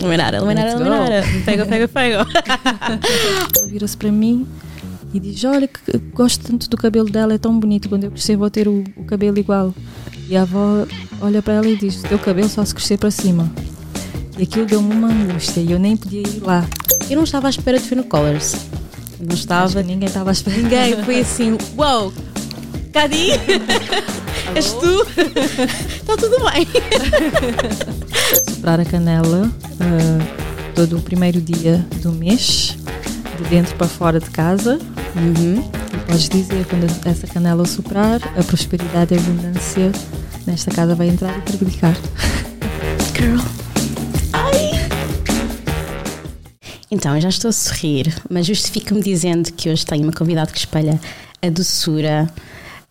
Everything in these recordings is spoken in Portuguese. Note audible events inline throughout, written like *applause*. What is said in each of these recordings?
Luminara, Luminara. Luminara. Pega, pega, pega. *laughs* Ela vira-se para mim e diz: Olha, que gosto tanto do cabelo dela, é tão bonito. Quando eu crescer, vou ter o, o cabelo igual. E a avó olha para ela e diz: Teu cabelo só se crescer para cima. E aquilo deu-me uma angústia e eu nem podia ir lá. Eu não estava à espera de ver no Colors. Não estava. ninguém estava à espera. Ninguém. Foi assim, uau! Cadi? *laughs* És tu? Está *laughs* tudo bem. Soprar a canela ah, todo o primeiro dia do mês, de dentro para fora de casa. Uhum. E podes dizer, quando essa canela soprar, a prosperidade e a abundância nesta casa vai entrar e triplicar. Girl. Ai! Então, eu já estou a sorrir, mas justifica-me dizendo que hoje tenho uma convidada que espelha a doçura,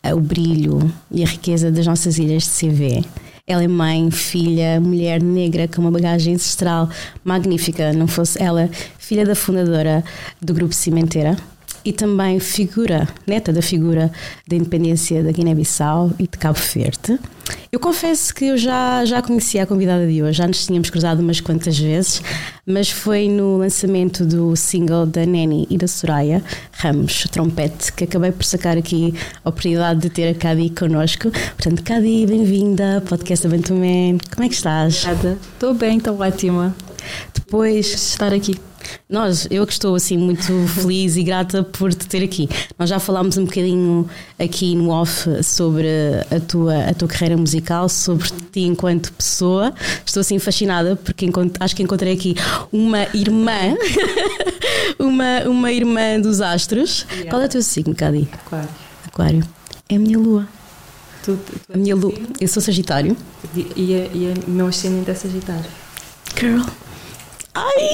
o brilho e a riqueza das nossas ilhas de CV. Ela é mãe, filha, mulher negra com uma bagagem ancestral magnífica, não fosse ela filha da fundadora do Grupo Cimenteira e também figura, neta da figura da independência da Guiné-Bissau e de Cabo Verde. Eu confesso que eu já, já conhecia a convidada de hoje, já nos tínhamos cruzado umas quantas vezes, mas foi no lançamento do single da Neni e da Soraya Ramos, trompete, que acabei por sacar aqui a oportunidade de ter a Cadi connosco. Portanto, Cadi, bem-vinda, podcast Aventuman. Como é que estás? Obrigada. Estou bem, estou ótima. Depois de estar aqui. Nós, eu que estou assim muito *laughs* feliz e grata por te ter aqui. Nós já falámos um bocadinho aqui no off sobre a tua, a tua carreira musical, sobre ti enquanto pessoa. Estou assim fascinada porque acho que encontrei aqui uma irmã, *laughs* uma, uma irmã dos astros. Yeah. Qual é o teu signo, Cadi? Claro. Aquário. É a minha lua. Tu, tu, A minha lua. Eu sou Sagitário. E, a- e o meu ascendente é Sagitário. Girl. Ai!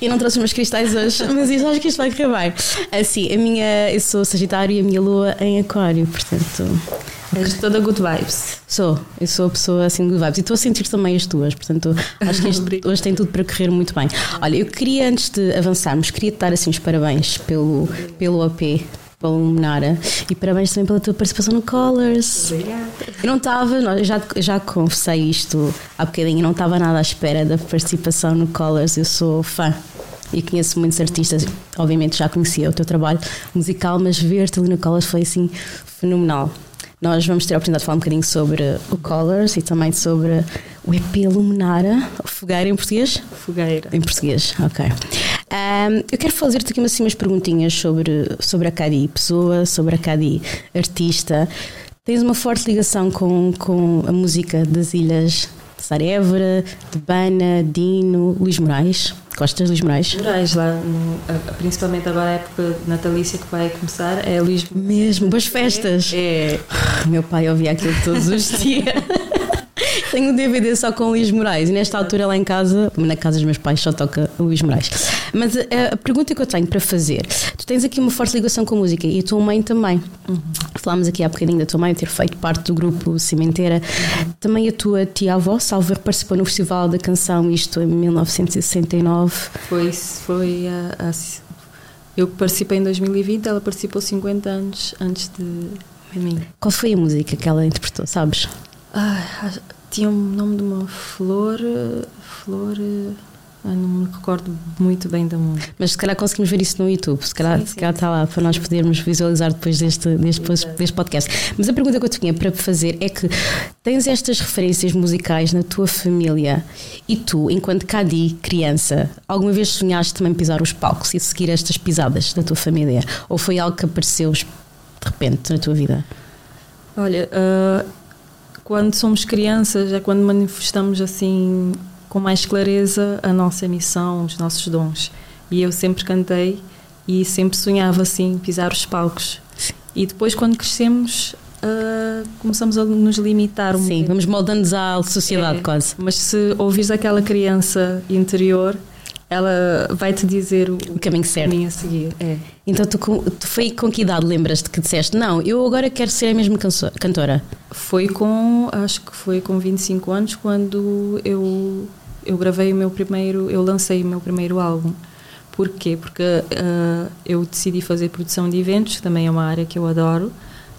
eu não trouxe os meus cristais hoje, mas eu acho que isto vai correr bem. Assim, a minha, eu sou Sagitário e a minha lua em Aquário, portanto. És toda good vibes. Sou, eu sou a pessoa assim de vibes e estou a sentir também as tuas, portanto acho que Obrigada. hoje tem tudo para correr muito bem. Olha, eu queria antes de avançarmos, queria te dar assim os parabéns pelo, pelo OP, pelo Luminara e parabéns também pela tua participação no Colors. Obrigada. Eu não estava, já, já confessei isto há bocadinho, eu não estava nada à espera da participação no Colors, eu sou fã. E conheço muitos artistas, obviamente já conhecia o teu trabalho musical, mas ver-te ali no Colors foi assim fenomenal. Nós vamos ter a oportunidade de falar um bocadinho sobre o Colors e também sobre o EP Luminara, Fogueira em português? Fogueira. Em português, ok. Ahm, eu quero fazer-te aqui assim, umas perguntinhas sobre, sobre a Cadi pessoa, sobre a Cadi artista. Tens uma forte ligação com, com a música das ilhas de Sarévora, de Bana, Dino, Luís Moraes. Gostas de Luís Moraes? Moraes, lá, principalmente agora a época natalícia que vai começar, é Luís Mesmo, boas festas. É, Meu pai ouvia aquilo todos os *laughs* dias. Tenho um DVD só com Luís Moraes e nesta altura lá em casa, na casa dos meus pais, só toca Luís Moraes. Mas a, a pergunta que eu tenho para fazer: tu tens aqui uma forte ligação com a música e a tua mãe também. Falámos aqui há bocadinho da tua mãe ter feito parte do grupo Cimenteira. Também a tua tia-avó, Salver, participou no Festival da Canção, isto em 1969. foi, foi a, a- eu participei em 2020, ela participou 50 anos antes de, mim. Qual foi a música que ela interpretou, sabes? Ah, tinha o nome de uma flor, flor, não me recordo muito bem da música. Mas se calhar conseguimos ver isso no YouTube, se calhar, Sim, se sim, calhar está lá para nós podermos visualizar depois deste, deste, deste podcast. Mas a pergunta que eu tinha para fazer é que tens estas referências musicais na tua família e tu, enquanto Cadi, criança, alguma vez sonhaste também pisar os palcos e seguir estas pisadas da tua família? Ou foi algo que apareceu de repente na tua vida? Olha, ah, quando somos crianças é quando manifestamos assim com mais clareza a nossa missão, os nossos dons. E eu sempre cantei e sempre sonhava assim pisar os palcos. E depois quando crescemos ah, começamos a nos limitar um Sim, bocadinho. vamos moldando-nos à sociedade É, quase. Mas se ouvires aquela criança interior, ela vai te dizer o, O caminho certo. caminho a seguir. É. Então tu, tu foi com que idade lembras-te que disseste não, eu agora quero ser a mesma cantora? Foi com, acho que foi com 25 anos quando eu, eu gravei o meu primeiro, eu lancei o meu primeiro álbum. Porquê? Porque ah, eu decidi fazer produção de eventos, que também é uma área que eu adoro,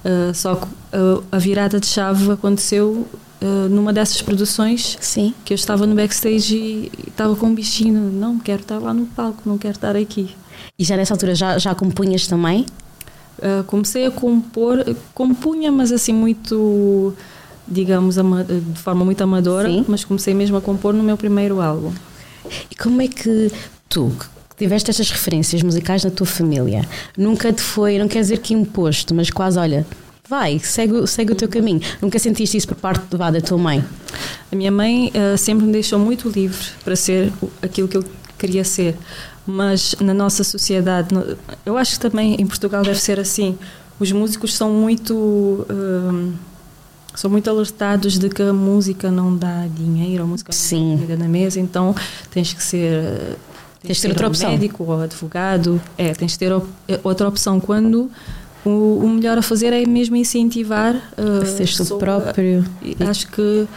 ah, só que ah, a virada de chave aconteceu uh, numa dessas produções Sim. que eu estava no backstage e estava com um bichinho, não quero estar lá no palco, não quero estar aqui. E já nessa altura já, já compunhas também? Uh, comecei a compor, compunha, mas assim muito, digamos, de forma muito amadora, Sim. mas comecei mesmo a compor no meu primeiro álbum. E como é que tu, que tiveste estas referências musicais na tua família, nunca te foi, não quer dizer que imposto, mas quase, olha, vai, segue, segue o teu caminho. Nunca sentiste isso por parte vá, da tua mãe? A minha mãe uh, sempre me deixou muito livre para ser aquilo que eu queria ser, mas na nossa sociedade, eu acho que também em Portugal deve ser assim. Os músicos são muito. Uh, são muito alertados de que a música não dá dinheiro, a música Sim. não dá na mesa, então tens que ser. Tens, tens de ter outra opção. médico ou advogado. É, tens de ter outra opção quando o, o melhor a fazer é mesmo incentivar uh, ser tu próprio. Acho que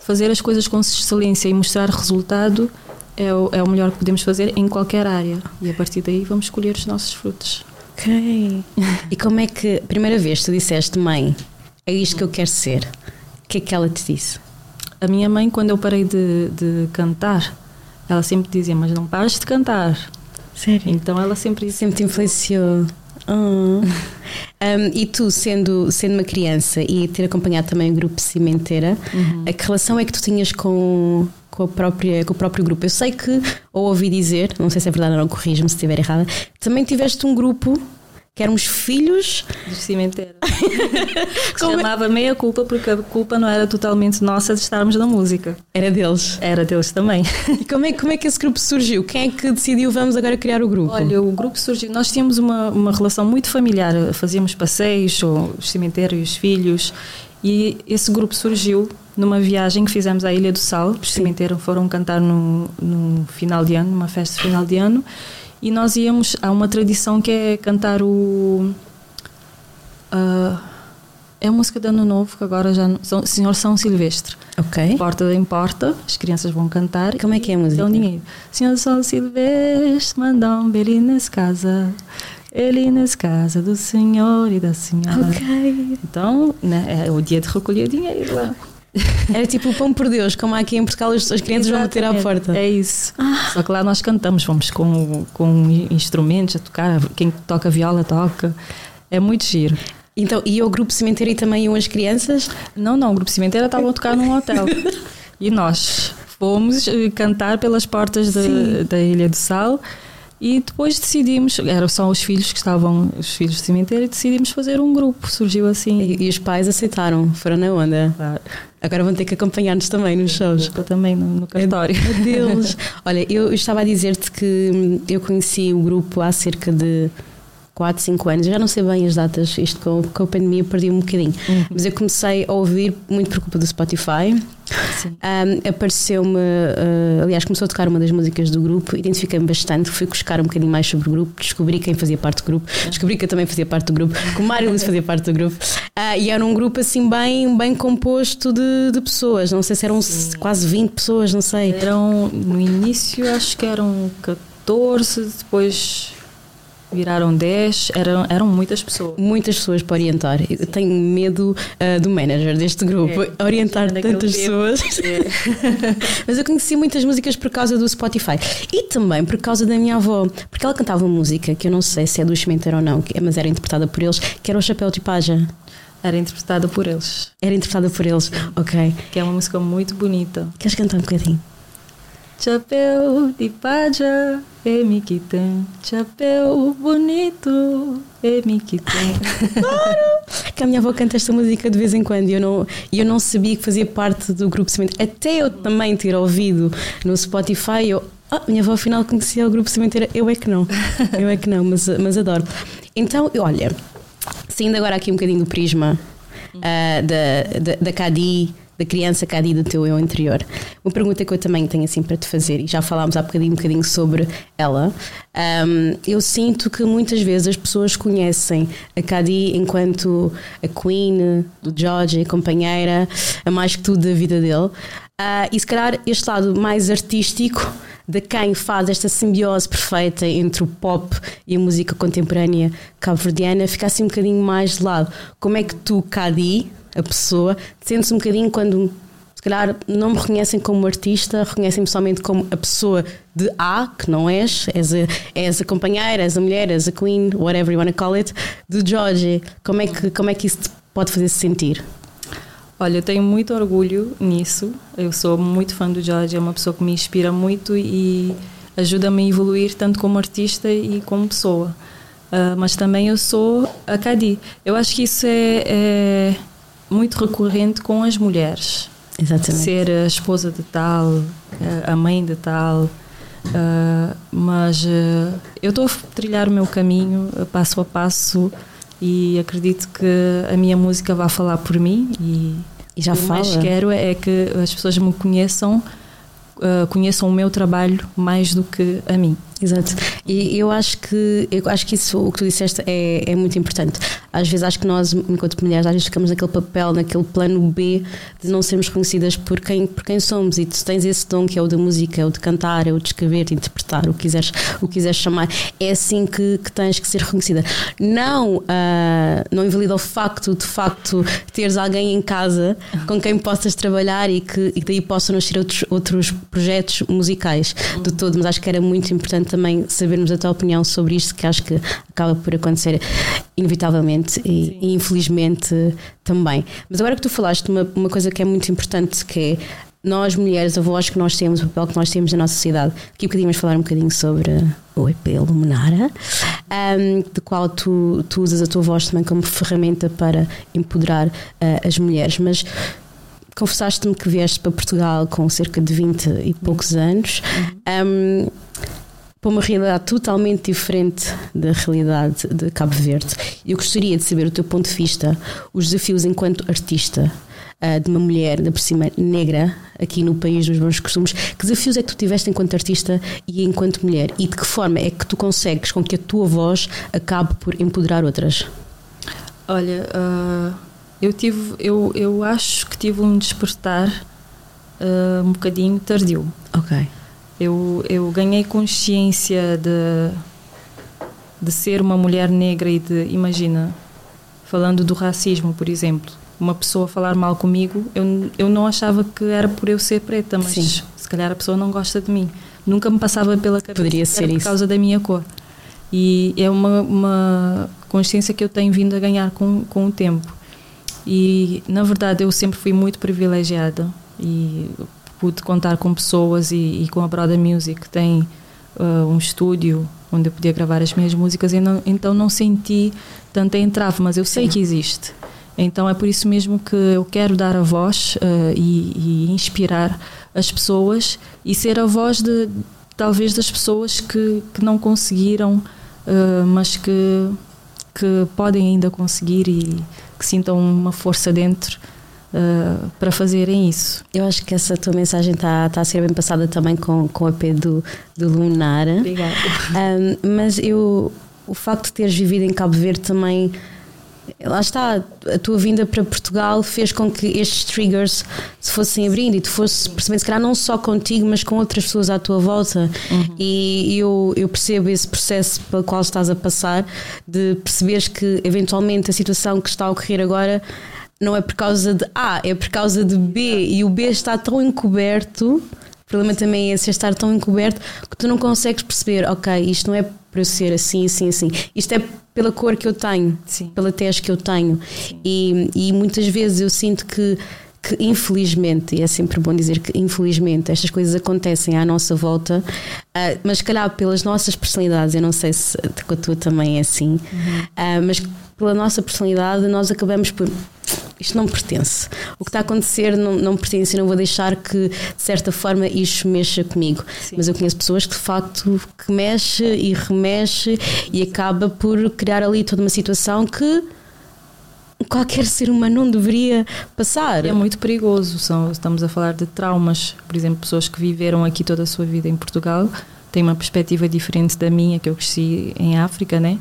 fazer as coisas com excelência e mostrar resultado é o, é o melhor que podemos fazer em qualquer área. E a partir daí vamos escolher os nossos frutos. Ok. e como é que, primeira vez, tu disseste, mãe, é isto que eu quero ser? O que é que ela te disse? A minha mãe, quando eu parei de, de cantar, ela sempre dizia: Mas não pares de cantar. Sério? Então ela sempre. Sempre te influenciou. Um, e tu, sendo, sendo uma criança e ter acompanhado também o grupo Cimenteira, uhum. a que relação é que tu tinhas com, com, a própria, com o próprio grupo? Eu sei que, ou ouvi dizer, não sei se é verdade ou não, corrija-me se estiver errada, também tiveste um grupo que éramos filhos do cimenteiro. *laughs* se é? chamava Meia Culpa porque a culpa não era totalmente nossa de estarmos na música. Era deles. Era deles também. Como é, como é que esse grupo surgiu? Quem é que decidiu vamos agora criar o grupo? Olha, o grupo surgiu. Nós tínhamos uma, uma relação muito familiar. Fazíamos passeios, o cimenteiro e os filhos. E esse grupo surgiu numa viagem que fizemos à Ilha do Sal. Os cimenteiro foram cantar no, no final de ano, numa festa de final de ano e nós íamos. Há uma tradição que é cantar o. Uh, é a música de Ano Novo, que agora já. São, Senhor São Silvestre. Ok. Porta em porta, as crianças vão cantar. Como é que é a música? Dão dinheiro. Senhor São Silvestre, manda um nas casa. Ele nas casa do senhor e da senhora. Ok. Então, né, é o dia de recolher dinheiro lá. Era tipo o pão por Deus, como aqui em Portugal as, as crianças vão bater à porta. É isso. Ah. Só que lá nós cantamos, vamos com, com instrumentos a tocar, quem toca viola toca. É muito giro. Então, e o grupo Cimenteiro e também iam as crianças? Não, não, o grupo Cimenteiro estava a tocar num hotel. *laughs* e nós fomos eh, cantar pelas portas da Ilha do Sal e depois decidimos, eram só os filhos que estavam, os filhos do cemitério, e decidimos fazer um grupo, surgiu assim. E, e os pais aceitaram, foram na onda. Claro. Agora vão ter que acompanhar-nos também nos shows. Eu também no, no cartório. Deus. *laughs* Olha, eu, eu estava a dizer-te que eu conheci o grupo há cerca de 4, 5 anos, já não sei bem as datas, isto com, com a pandemia perdi um bocadinho, uhum. mas eu comecei a ouvir muito por culpa do Spotify. Um, Apareceu-me, uh, aliás, começou a tocar uma das músicas do grupo, identifiquei-me bastante, fui buscar um bocadinho mais sobre o grupo, descobri quem fazia parte do grupo, descobri que eu também fazia parte do grupo, que o Mário Luz fazia parte do grupo, uh, e era um grupo assim bem, bem composto de, de pessoas, não sei se eram Sim. quase 20 pessoas, não sei. Eram, no início, acho que eram 14, depois Viraram 10, eram, eram muitas pessoas. Muitas pessoas para orientar. Eu tenho medo uh, do manager deste grupo, é, orientar tantas pessoas. É. *laughs* Mas eu conheci muitas músicas por causa do Spotify e também por causa da minha avó, porque ela cantava uma música que eu não sei se é do Chimenteiro ou não, mas era interpretada por eles, que era o Chapéu de Paja. Era interpretada por eles. Era interpretada por eles, ok. Que é uma música muito bonita. Queres cantar um bocadinho? Chapéu de paja, e me quitem. Chapéu bonito, e me quitem. Claro! *laughs* Que a minha avó canta esta música de vez em quando e eu não, eu não sabia que fazia parte do grupo Cimento. Até eu também ter ouvido no Spotify, eu. Ah, minha avó afinal conhecia o grupo Cimenteira. Eu é que não. Eu é que não, mas, mas adoro. Então, olha, saindo agora aqui um bocadinho do prisma uh, da, da, da Cadi da criança do teu eu interior. Uma pergunta que eu também tenho assim para te fazer, e já falámos há bocadinho, um bocadinho sobre ela. Um, eu sinto que muitas vezes as pessoas conhecem a Cadi enquanto a Queen do George, a companheira, a mais que tudo da vida dele. Uh, e se calhar este lado mais artístico de quem faz esta simbiose perfeita entre o pop e a música contemporânea cabo-verdiana fica assim um bocadinho mais de lado. Como é que tu, Cadi, a pessoa, sentes um bocadinho quando se calhar não me reconhecem como artista, reconhecem-me somente como a pessoa de A, que não és, és a, és a companheira, és a mulher, és a queen, whatever you want to call it, de Georgie. Como é que, como é que isso te pode fazer -se sentir? Olha, eu tenho muito orgulho nisso. Eu sou muito fã do George, é uma pessoa que me inspira muito e ajuda-me a evoluir tanto como artista e como pessoa. Uh, mas também eu sou a Cadi. Eu acho que isso é, é muito recorrente com as mulheres. Exatamente. Ser a esposa de tal, a mãe de tal. Uh, mas uh, eu estou a trilhar o meu caminho passo a passo e acredito que a minha música vai falar por mim e, e já o que fala. mais quero é que as pessoas me conheçam uh, conheçam o meu trabalho mais do que a mim Exato. E eu acho que eu acho que isso o que tu disseste é, é muito importante. Às vezes acho que nós, enquanto mulheres, às vezes ficamos naquele papel, naquele plano B de não sermos conhecidas por quem, por quem somos. E tu tens esse dom que é o da música, é o de cantar, é o de escrever, de interpretar, o que quiseres, o que quiseres chamar. É assim que, que tens que ser reconhecida. Não, uh, não invalida o facto de facto teres alguém em casa com quem possas trabalhar e que, e daí possam nascer outros, outros projetos musicais de todo, mas acho que era muito importante também sabermos a tua opinião sobre isto, que acho que acaba por acontecer inevitavelmente e, e infelizmente também. Mas agora que tu falaste uma, uma coisa que é muito importante, que é nós mulheres, a voz que nós temos, o papel que nós temos na nossa sociedade. Aqui um bocadinho vamos falar um bocadinho sobre o EP Luminara, um, de qual tu, tu usas a tua voz também como ferramenta para empoderar uh, as mulheres. Mas confessaste-me que vieste para Portugal com cerca de 20 e poucos anos. Um, para uma realidade totalmente diferente da realidade de Cabo Verde. Eu gostaria de saber o teu ponto de vista, os desafios enquanto artista uh, de uma mulher, da por cima negra, aqui no país dos bons costumes. Que desafios é que tu tiveste enquanto artista e enquanto mulher? E de que forma é que tu consegues com que a tua voz acabe por empoderar outras? Olha, uh, eu tive, eu, eu acho que tive um despertar uh, um bocadinho tardio. Ok. Eu, eu ganhei consciência de, de ser uma mulher negra e de, imagina, falando do racismo, por exemplo, uma pessoa falar mal comigo, eu, eu não achava que era por eu ser preta, mas Sim. se calhar a pessoa não gosta de mim. Nunca me passava pela cabeça Poderia ser por isso. causa da minha cor. E é uma, uma consciência que eu tenho vindo a ganhar com, com o tempo. E, na verdade, eu sempre fui muito privilegiada e pude contar com pessoas e, e com a Broda Music, que tem uh, um estúdio onde eu podia gravar as minhas músicas, e não, então não senti tanta entrave, mas eu sei que existe. Então é por isso mesmo que eu quero dar a voz uh, e, e inspirar as pessoas e ser a voz de talvez das pessoas que, que não conseguiram, uh, mas que, que podem ainda conseguir e que sintam uma força dentro uh, para fazerem isso. Eu acho que essa tua mensagem está tá a ser bem passada também com, com o EP do, do Lunar. Obrigada. *laughs* Um, mas eu, o facto de teres vivido em Cabo Verde também. Lá está, a tua vinda para Portugal fez com que estes triggers se fossem abrindo e tu fosse percebendo, se calhar, não só contigo, mas com outras pessoas à tua volta. Uhum. E eu, eu percebo esse processo pelo qual estás a passar, de perceberes que eventualmente a situação que está a ocorrer agora não é por causa de A, é por causa de B e o B está tão encoberto. O problema também é esse, é estar tão encoberto que tu não consegues perceber, ok, isto não é para eu ser assim, assim, assim. Isto é pela cor que eu tenho, Sim. pela tez que eu tenho. E, e muitas vezes eu sinto que, que, infelizmente, e é sempre bom dizer que infelizmente estas coisas acontecem à nossa volta, uh, mas se calhar pelas nossas personalidades, eu não sei se com a tua também é assim, uhum. uh, mas pela nossa personalidade nós acabamos por isto não me pertence. O que está a acontecer não, não me pertence e não vou deixar que, de certa forma, isto mexa comigo. Sim. Mas eu conheço pessoas que, de facto, que mexe e remexe e acaba por criar ali toda uma situação que qualquer ser humano não deveria passar. É muito perigoso. São, estamos a falar de traumas. Por exemplo, pessoas que viveram aqui toda a sua vida em Portugal têm uma perspectiva diferente da minha, que eu cresci em África, né?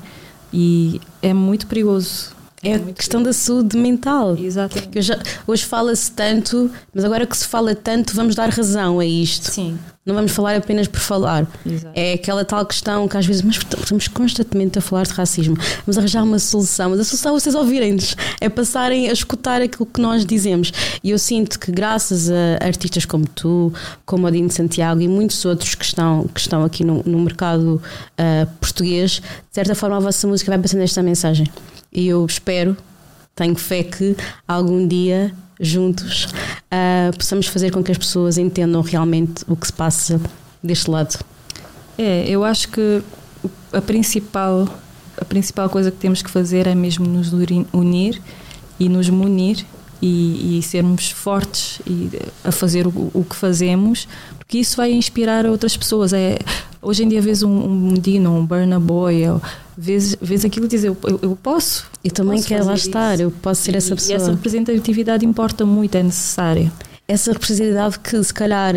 E é muito perigoso. É a questão da saúde mental. Exatamente. Já, hoje fala-se tanto, mas agora que se fala tanto, vamos dar razão a isto. Sim. Não vamos falar apenas por falar. Exato. É aquela tal questão que às vezes, mas estamos constantemente a falar de racismo. Vamos arranjar uma solução, mas a solução é vocês ouvirem-nos, é passarem a escutar aquilo que nós dizemos. E eu sinto que, graças a artistas como tu, como Odino Santiago e muitos outros que estão, que estão aqui no, no mercado uh, português, de certa forma a vossa música vai passando esta mensagem. E eu espero, tenho fé que algum dia juntos uh, possamos fazer com que as pessoas entendam realmente o que se passa deste lado. É, eu acho que a principal, a principal coisa que temos que fazer é mesmo nos unir e nos munir e, e sermos fortes e a fazer o, o, que fazemos, porque isso vai inspirar outras pessoas. É, hoje em dia vês um, um Dino, um Burna Boy, vês, vês aquilo e dizes eu, eu, eu posso. Eu também posso quero lá estar, eu posso ser essa pessoa. E essa representatividade importa muito, é necessária. Essa representatividade que se calhar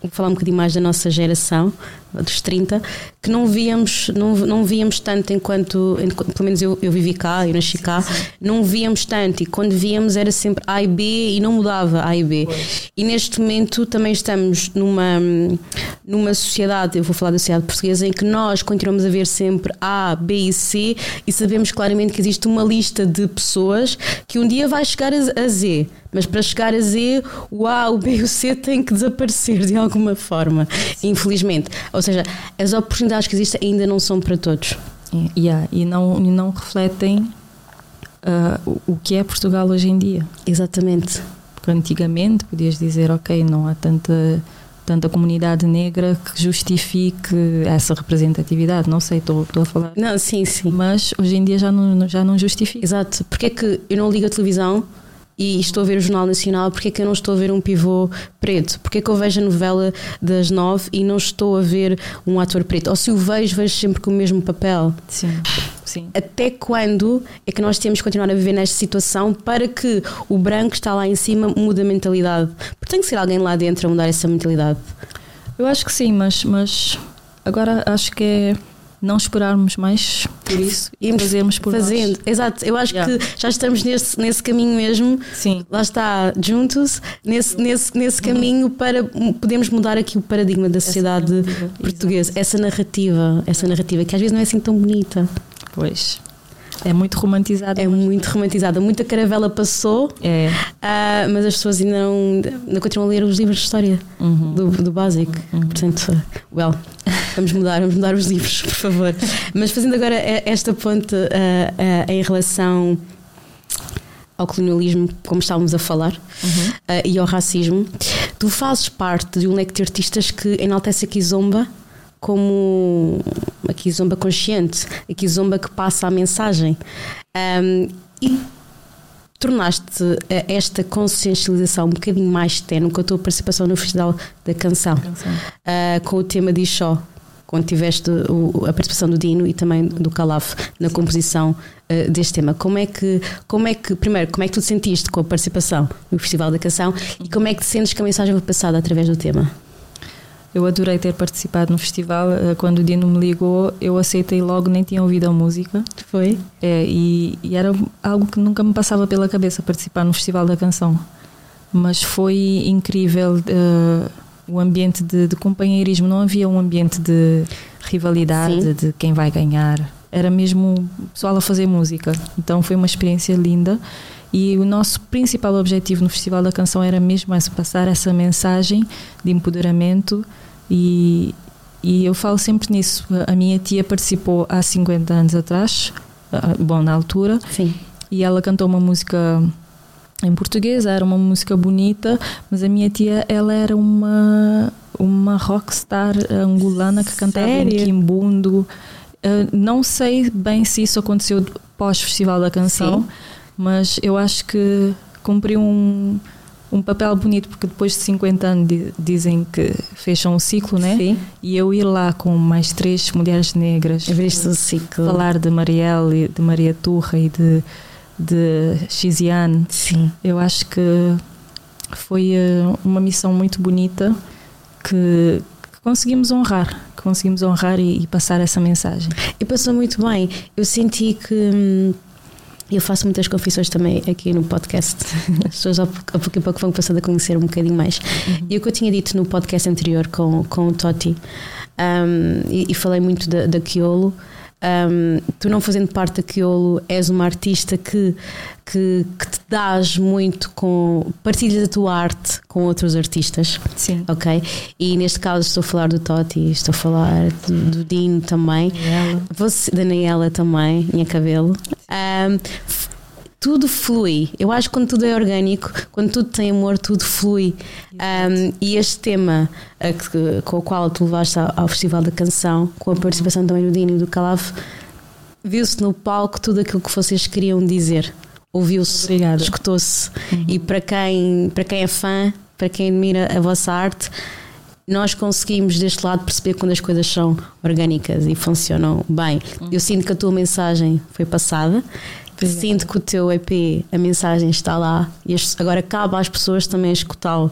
vou falar um bocadinho mais da nossa geração, dos 30, que não víamos, não, não víamos tanto enquanto, enquanto pelo menos eu, eu vivi cá, eu nasci cá, sim, sim. não víamos tanto e quando víamos era sempre A e B e não mudava A e B. Pois. E neste momento também estamos numa, numa sociedade, eu vou falar da sociedade portuguesa, em que nós continuamos a ver sempre A, B e C e sabemos claramente que existe uma lista de pessoas que um dia vai chegar a, a Z. Mas para chegar a Z, o A, o B e o C têm que desaparecer de alguma forma, infelizmente. Ou ou seja, as oportunidades que existem ainda não são para todos. Yeah, e, não, e não refletem uh, o que é Portugal hoje em dia. Exatamente. Porque antigamente podias dizer, ok, não há tanta tanta comunidade negra que justifique essa representatividade. Não sei, estou, a falar. Não, sim, sim. Mas hoje em dia já não, já não justifica. Exato. Porque é que eu não ligo a televisão e estou a ver o Jornal Nacional, porque é que eu não estou a ver um pivô preto? Porque é que eu vejo a novela das nove e não estou a ver um ator preto? Ou se o vejo, vejo sempre com o mesmo papel. Sim. Sim. Até quando é que nós temos que continuar a viver nesta situação para que o branco que está lá em cima mude a mentalidade? Porque tem que ser alguém lá dentro a mudar essa mentalidade. Eu acho que sim, mas, mas agora acho que é não esperarmos mais por isso e fazermos por fazendo. Nós. Exato, eu acho yeah. que já estamos nesse, nesse caminho mesmo. Sim. Lá está, juntos, nesse, nesse, nesse uhum. caminho para podermos mudar aqui o paradigma da sociedade essa portuguesa. Exato. Essa narrativa, essa narrativa que às vezes não é assim tão bonita. Pois. É muito romantizada. É muito romantizada. Muita caravela passou, é. Uh, mas as pessoas ainda não, não continuam a ler os livros de história uhum. do, do básico. Uhum. Portanto, well, vamos mudar, vamos mudar os livros, por favor. Mas fazendo agora esta ponte uh, uh, em relação ao colonialismo, como estávamos a falar, uhum. e ao racismo, tu fazes parte de um leque de artistas que enaltece a Kizomba como a Kizomba consciente, a Kizomba que passa a mensagem. Um, e tornaste eh, esta consciencialização um bocadinho mais tenue com a tua participação no Festival da Canção, canção. Uh, com o tema de Ixó, quando tiveste o, a participação do Dino e também do Calaf na Sim. composição uh, deste tema. Como é que, como é que, primeiro, como é que tu te sentiste com a participação no Festival da Canção e como é que te sentes que a mensagem foi passada através do tema? Eu adorei ter participado no festival. Eh, quando o Dino me ligou, eu aceitei logo, nem tinha ouvido a música. Foi? É, e, e era algo que nunca me passava pela cabeça participar no Festival da Canção. Mas foi incrível uh, o ambiente de, de, companheirismo. Não havia um ambiente de rivalidade, Sim. de quem vai ganhar. Era mesmo o pessoal a fazer música. Então foi uma experiência linda. E o nosso principal objetivo no Festival da Canção era mesmo essa, passar essa mensagem de empoderamento e, e eu falo sempre nisso. A minha tia participou há 50 anos atrás, bom, na altura, Sim. e ela cantou uma música em português, era uma música bonita, mas a minha tia, ela era uma, uma rockstar angolana que cantava Sério? em Quimbundo. Não sei bem se isso aconteceu pós-Festival da Canção, Sim. Mas eu acho que cumpriu um um papel bonito, porque depois de 50 anos dizem que fecham o ciclo, né? Sim. E eu ir lá com mais três mulheres negras. Abriste o ciclo. Falar de Marielle, de Maria Turra e de, de Xiziane. Sim. Eu acho que foi eh, uma missão muito bonita que, que conseguimos honrar. conseguimos honrar e, e, passar essa mensagem. E passou muito bem. Eu senti que. Eu faço muitas confissões também aqui no podcast. *laughs* As pessoas a pouco a pouco vão passando a conhecer um bocadinho mais. Uhum. E o que eu tinha dito no podcast anterior com, com o Totti, um, e, e, falei muito da, da Kiolo, um, tu não fazendo parte da Criolo, és uma artista que, que, que, te dás muito com. partilhas a tua arte com outros artistas. Sim. Ok? E neste caso estou a falar do Totti, estou a falar do, do Dino também. Daniela. Você, Daniela também, minha cabelo. Um, tudo flui. Eu acho que quando tudo é orgânico, quando tudo tem amor, tudo flui. Um, e este tema uh, com o qual tu levaste ao, ao, Festival da Canção, com a participação também do Dino e do Calaf, viu-se no palco tudo aquilo que vocês queriam dizer. Ouviu-se, escutou-se. Uhum. E para quem, para quem é fã, para quem admira a vossa arte, nós conseguimos deste lado perceber quando as coisas são orgânicas e funcionam bem. Uhum. Eu sinto que a tua mensagem foi passada Sinto que o teu EP, a mensagem está lá e agora cabe às pessoas também escutá-lo.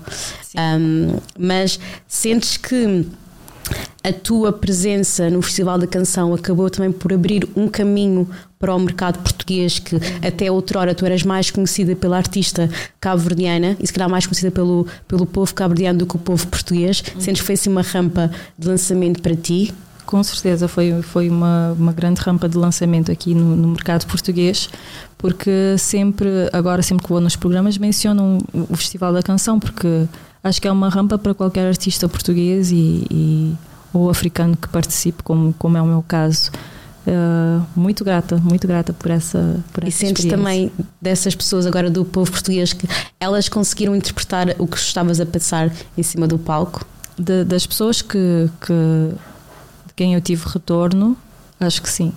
Um, mas sentes que a tua presença no Festival da Canção acabou também por abrir um caminho para o mercado português que até outrora tu eras mais conhecida pela artista cabo-verdiana e se calhar mais conhecida pelo, pelo povo cabo-verdiano do que o povo português. Uhum. Sentes que foi assim uma rampa de lançamento para ti? Com certeza foi, foi uma, uma grande rampa de lançamento aqui no, no, mercado português, porque sempre, agora sempre que vou nos programas, mencionam o Festival da Canção, porque acho que é uma rampa para qualquer artista português e, e ou africano que participe, como, como é o meu caso. Uh, muito grata, muito grata por essa por E sentes também dessas pessoas agora do povo português que elas conseguiram interpretar o que estavas a passar em cima do palco? De, das pessoas que, que quem eu tive retorno, acho que sim.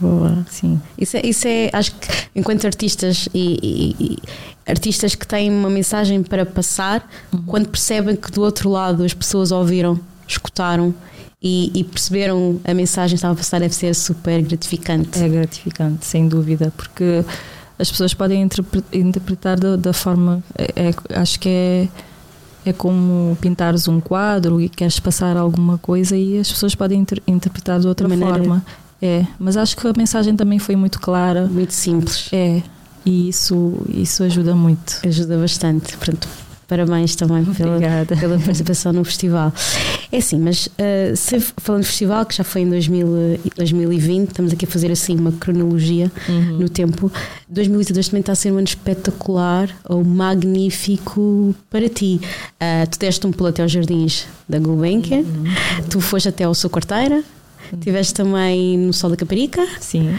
Boa. Sim. Isso é, isso é, acho que enquanto artistas e, e, e artistas que têm uma mensagem para passar, uhum. quando percebem que do outro lado as pessoas ouviram, escutaram e, e, perceberam a mensagem que estava a passar, deve ser super gratificante. É gratificante, sem dúvida, porque as pessoas podem interpretar da, da forma. É, é, acho que é é como pintares um quadro e queres passar alguma coisa e as pessoas podem inter interpretar de outra de forma. É, mas acho que a mensagem também foi muito clara. Muito simples. É, e isso, isso ajuda muito. Ajuda bastante. Pronto, Parabéns também pela, pela, participação no *laughs* festival. É assim, mas uh, falando de festival, que já foi em 2000, 2020, estamos aqui a fazer assim uma cronologia uhum. no tempo. 2022 também está a ser um ano espetacular ou magnífico para ti. Uh, tu deste um pulo até aos jardins da Gulbenkian, uhum. tu foste até ao Sou Quarteira, uhum. estiveste também no Sol da Caparica. Sim.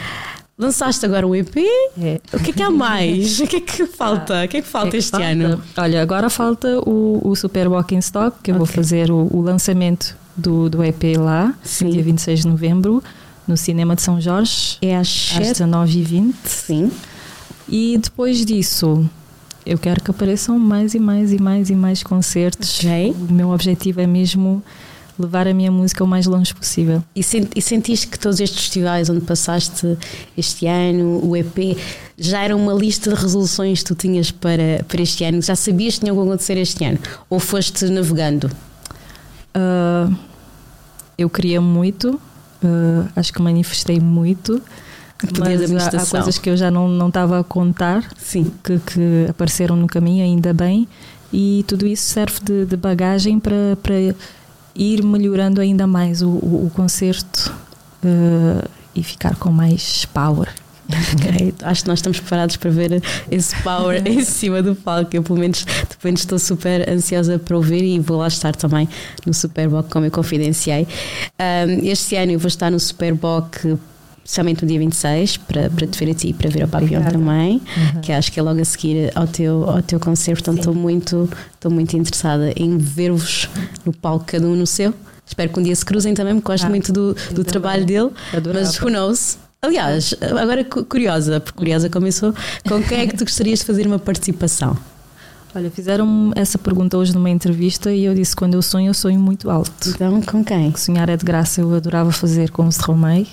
Lançaste agora um EP. É. O que é que há mais? *laughs* o que é que falta? Ah, o que é que falta é que este falta? ano? Olha, agora falta o, o Super Walking Stock, que eu okay. vou fazer o, o, lançamento do, do EP lá, Sim. dia 26 de novembro, no Cinema de São Jorge. É às, às 19h20. Sim. E depois disso, eu quero que apareçam mais e mais e mais e mais concertos. Okay. O meu objetivo é mesmo levar a minha música o mais longe possível. E, sent, sentiste que todos estes festivais onde passaste este ano, o EP, já era uma lista de resoluções que tu tinhas para, para este ano? Já sabias que tinha que acontecer este ano? Ou foste navegando? Uh, eu queria muito, uh, acho que manifestei muito. Mas há, há, coisas que eu já não, não estava a contar Sim. Que, que apareceram no caminho, ainda bem, e tudo isso serve de, de bagagem para, para ir melhorando ainda mais o, o, o concerto uh, e ficar com mais power. Okay. Acho que nós estamos preparados para ver esse power em *laughs* cima do palco. Eu, pelo menos, depois estou super ansiosa para ouvir e vou lá estar também no Superboc, como eu confidenciei. Um, este ano eu vou estar no Superboc especialmente no dia 26, para, para te ver a ti e para ver o Papião também, uhum. que acho que é logo a seguir ao teu, ao teu concerto. Portanto, estou muito, estou muito interessada em ver-vos no palco, cada um no seu. Espero que um dia se cruzem também, porque gosto ah, muito do, do trabalho dele. Mas who knows? Aliás, agora curiosa, porque curiosa começou, com quem é que tu gostarias de fazer uma participação? Olha, fizeram essa pergunta hoje numa entrevista e eu disse: quando eu sonho, eu sonho muito alto. Então, com quem? Sonhar é de graça, eu adorava fazer com o Stromae.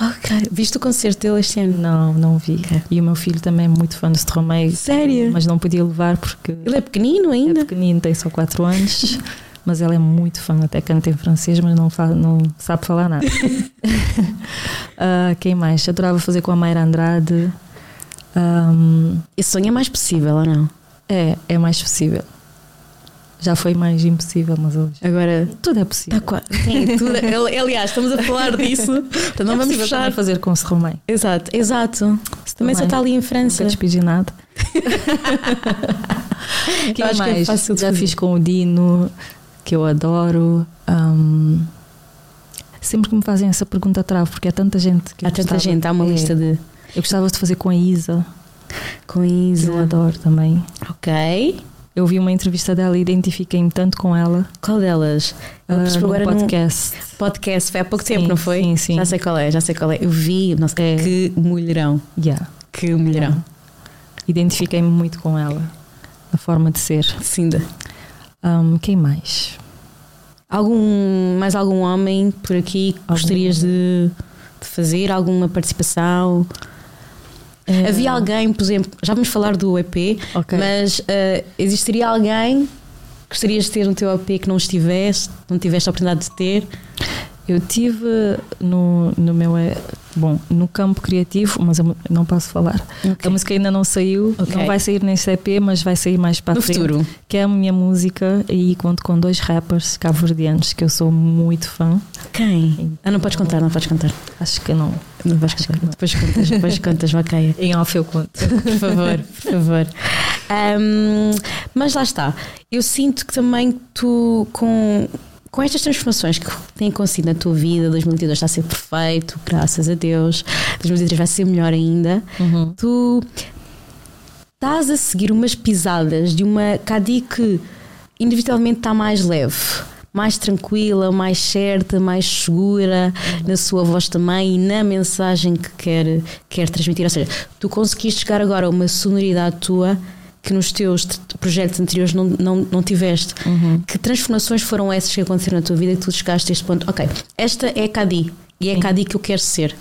Ok. Viste o concerto dele este ano? Não, não vi. Okay. E o meu filho também é muito fã de Stromae. Sério? Mas não podia levar porque. Ele é pequenino ainda? É pequenino, tem só 4 anos. *laughs* mas ele é muito fã, até canta em francês, mas não, fala, não sabe falar nada. uh, *laughs* quem mais? Adorava fazer com a Mayra Andrade. Um, Esse sonho é mais possível ou não? é, é mais possível. Já foi mais impossível, mas hoje. Agora. Tudo é possível. Tá. Sim, tudo, ali- aliás, estamos a falar disso. *laughs* Então não é vamos fechar. também fazer com o Serromém. Exato, exato. Também só está ali em França. Nunca despedi nada. *laughs* *laughs* que Eu acho que é mais? Já fazer. fiz com o Dino, que eu adoro. Um, sempre que me fazem essa pergunta travo, porque há tanta gente que eu Há tanta gostava- gente, há uma é, lista de. Eu gostava de fazer com a Isa, Com eu Isa. adoro também. Ok. Eu vi uma entrevista dela e identifiquei-me tanto com ela. Qual delas? No agora num podcast. podcast, foi há pouco Sim, tempo, não foi? sim, sim. Já sei qual é, já sei qual é. Eu vi, nossa, É. que mulherão. Yeah. Que mulherão. Identifiquei-me muito com ela, a forma de ser. Cinda. Um, quem mais? Algum, mais algum homem por aqui que Algum gostarias de, de fazer? Alguma participação? Eh, Havia alguém, por exemplo, já vamos falar do EP, Ok. mas ah, existiria alguém que gostarias de ter no teu EP que não estivesse, não tiveste a oportunidade de ter? Eu tive no, no meu. eh, Bom, no campo criativo, mas eu não posso falar. A música ainda não saiu, Ok. não vai sair neste EP, mas vai sair mais para No frente. futuro. Que é a minha música e conto com dois rappers cabo-verdianos que eu sou muito fã. Quem? Ah, não podes contar, não podes contar. Acho que não. Não vais contar. Depois contas, depois contas, vacaia. *laughs* Em off eu conto. Por favor, por favor. Ahm, mas lá está. Eu sinto que também tu, com, com estas transformações que têm acontecido na tua vida, 2022 está a ser perfeito, graças a Deus, 2023 vai ser melhor ainda. Uhum. Tu estás a seguir umas pisadas de uma Cadi que inevitavelmente está mais leve. Mais tranquila, mais certa, mais segura na sua voz também e na mensagem que quer, quer transmitir. Ou seja, tu conseguiste chegar agora a uma sonoridade tua que nos teus projetos anteriores não, não, não tiveste. Que transformações foram essas que aconteceram na tua vida que tu chegaste a este ponto? Ok, esta é a Cadi e é a Cadi que eu quero ser.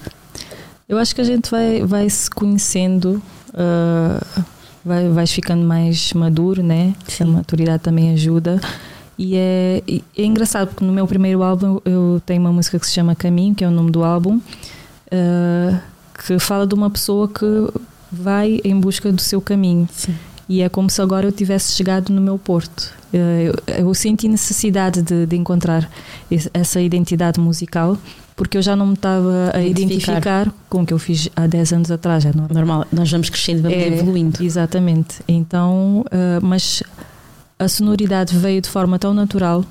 Eu acho que a gente vai, vai se conhecendo, ah, vai, vais ficando mais maduro, né? Sim. A maturidade também ajuda. E é, é engraçado porque no meu primeiro álbum eu tenho uma música que se chama Caminho, que é o nome do álbum, ah, que fala de uma pessoa que vai em busca do seu caminho. Sim. E é como se agora eu tivesse chegado no meu porto. Eh, Eu, eu senti necessidade de, de encontrar essa identidade musical, porque eu já não me estava a Identificar. identificar com o que eu fiz há 10 anos atrás. É normal. Normal, nós vamos crescendo, vamos É, evoluindo. Exatamente. Então, eh, mas a sonoridade veio de forma tão natural,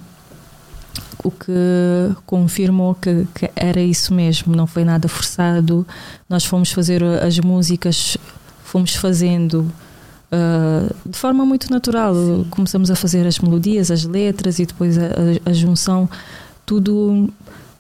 o que confirmou que, que era isso mesmo, não foi nada forçado. Nós fomos fazer as músicas, fomos fazendo eh, de forma muito natural. Começamos a fazer as melodias, as letras e depois a, a- a junção, tudo.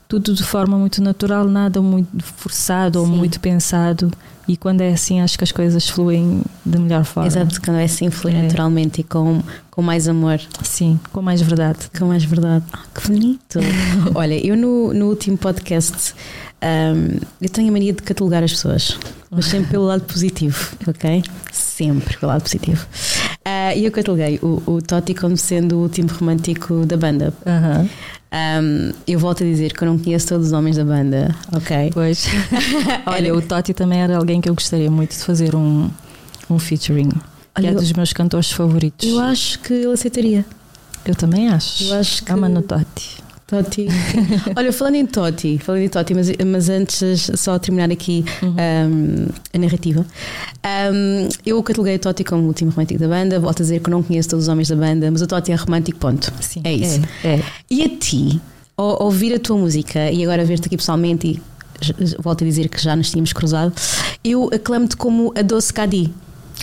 Tudo de forma muito natural, nada muito forçado ou Sim. muito pensado. E quando é assim, acho que as coisas fluem da melhor forma. Exato, quando é assim, flui É. naturalmente e com, com mais amor, Sim, com mais verdade. com mais verdade. Ah, que bonito! *laughs* Olha, eu no, no último podcast ahm, eu tenho a mania de catalogar as pessoas, mas sempre pelo lado positivo, ok? Sempre pelo lado positivo. Ah, E eu cataloguei o, o Totti como sendo o último romântico da banda. Aham. Ahm, eu volto a dizer que eu não conheço todos os homens da banda, ok? Pois. *laughs* Olha, o Totti também era alguém que eu gostaria muito de fazer um, um featuring. Olha, é eu- dos meus cantores favoritos. Eu acho que ele aceitaria. Eu também acho. Eu acho que- Ama no Totti. Totti. *laughs* Olha, falando em Totti, falando em Totti, mas, mas antes só terminar aqui Uhum. um, a narrativa. Um, eu cataloguei o Totti como o último romântico da banda. Volto a dizer que não conheço todos os homens da banda, mas o Totti é romântico, ponto. Sim, É isso. É, é. E a ti, ao ouvir a tua música e agora ver-te aqui pessoalmente, e volto a dizer que já nos tínhamos cruzado, eu aclamo-te como a Doce Cadi.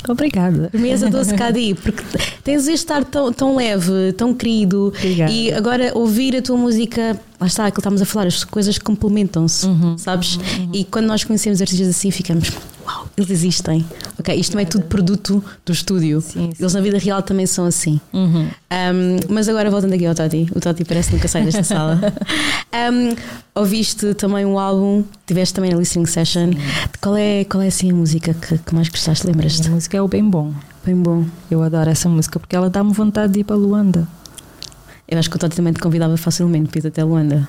Obrigada. Para mim és a Doce Cadi, porque tens este estar tão, tão leve, tão querido. Obrigada. E agora ouvir a tua música, lá está, aquilo que estávamos a falar, as coisas complementam-se, Uhum. sabes? E quando nós conhecemos artistas assim, ficamos, eles existem. Ok, isto também é tudo produto do estúdio. Sim, sim. Eles na vida real também são assim. Uhum. Um, mas agora voltando aqui ao Toti, o Toti parece que nunca sai desta sala. *laughs* Um, ouviste também um álbum, tiveste também a listening session. Qual é, qual é assim a música que, que mais gostaste? Lembras-te? A música é o bem bom. Bem bom. Eu adoro essa música porque ela dá-me vontade de ir para Luanda. Eu acho que o Toti também te convidava facilmente para ir até Luanda.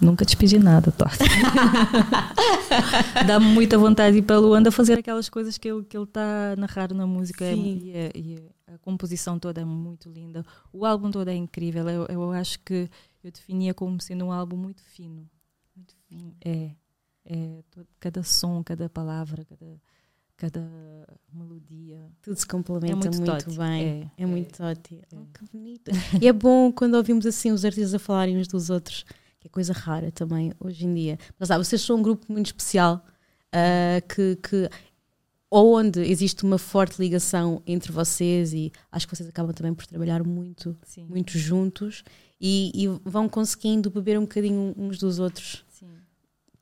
Nunca despedi nada, torta. *laughs* Dá-me muita vontade de ir para Luanda fazer aquelas coisas que ele está que ele tá a narrar na música. É, e, é, e, a composição toda é muito linda. O álbum todo é incrível. Eu, eu acho que eu definia como sendo um álbum muito fino. Muito fino. É. é todo, cada som, cada palavra, cada, cada melodia. Tudo se complementa é muito, muito bem. É, é, muito ótimo. É. Oh, que bonito. e é bom quando ouvimos assim os artistas a falarem uns dos outros que é coisa rara também hoje em dia. Mas sabe, vocês são um grupo muito especial uh, que, que onde existe uma forte ligação entre vocês e acho que vocês acabam também por trabalhar muito, Sim. muito juntos e, e, vão conseguindo beber um bocadinho uns dos outros.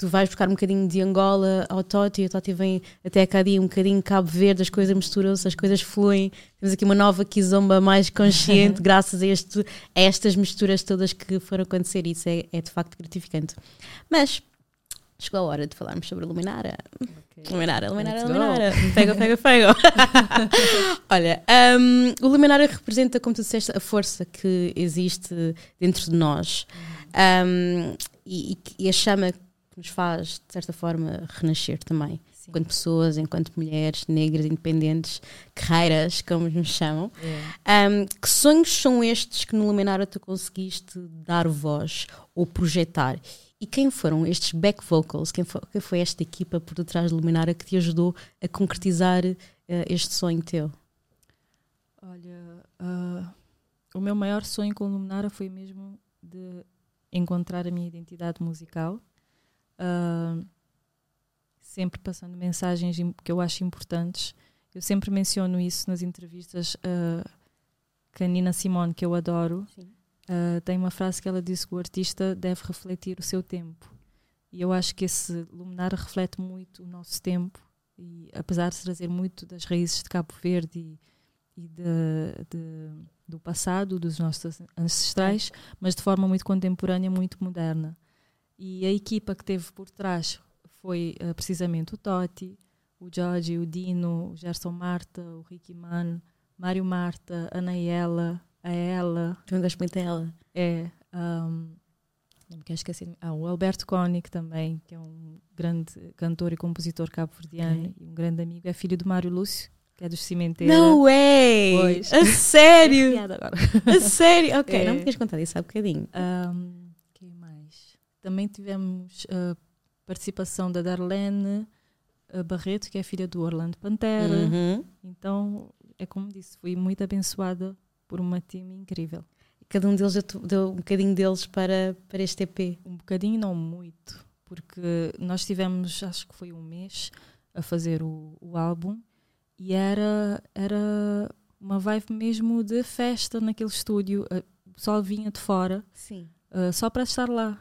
Tu vais buscar um bocadinho de Angola ao Toti, o Toti vem até cá dia um bocadinho de Cabo Verde, as coisas misturam-se, as coisas fluem. Temos aqui uma nova kizomba mais consciente *laughs* graças a, este, a estas misturas todas que foram acontecer. Isso é, é de facto gratificante. Mas chegou a hora de falarmos sobre a Luminara. Okay. Luminara, Luminara, Luminara. Pega, pega, pega. *laughs* Olha, um, o Luminara representa, como tu disseste, a força que existe dentro de nós um, e, e, a chama que nos faz, de certa forma, renascer também. Sim. Enquanto pessoas, enquanto mulheres negras, independentes, guerreiras, como nos chamam. Yeah. Um, que sonhos são estes que no Luminara tu conseguiste dar voz ou projetar? E quem foram estes back vocals? Quem foi, quem foi esta equipa por detrás de Luminara que te ajudou a concretizar uh, este sonho teu? Olha, uh, o meu maior sonho com Luminara foi mesmo de encontrar a minha identidade musical, uh, sempre passando mensagens que eu acho importantes. Eu sempre menciono isso nas entrevistas uh, com a Nina Simone, que eu adoro. Uh, tem uma frase que ela disse que o artista deve refletir o seu tempo. E eu acho que esse luminar reflete muito o nosso tempo, e apesar de trazer muito das raízes de Cabo Verde e, e de, de, do passado, dos nossos ancestrais, mas de forma muito contemporânea, muito moderna. E a equipa que teve por trás foi uh, precisamente o Totti, o Jorge, o Dino, o Gerson Marta, o Ricky Man, Mário Marta, Anaela, a ela. Também gosto muito dela. É. Um, não me quero esquecer. Ah, o Alberto Koenig também, que é um grande cantor e compositor cabo-verdiano okay. e um grande amigo. É filho do Mário Lúcio, que é dos Cimenteira. No way! Pois. A sério? *laughs* a sério? Ok, *laughs* é. não me queres contar isso há bocadinho. Um? Também tivemos a participação da Darlene Barreto, que é filha do Orlando Pantera. Uhum. Então, é como disse, fui muito abençoada por uma time incrível. Cada um deles deu um bocadinho deles para, para este EP? Um bocadinho, não muito, porque nós tivemos, acho que foi um mês, a fazer o, o álbum e era, era uma vibe mesmo de festa naquele estúdio. O pessoal vinha de fora. Sim. Uh, só para estar lá.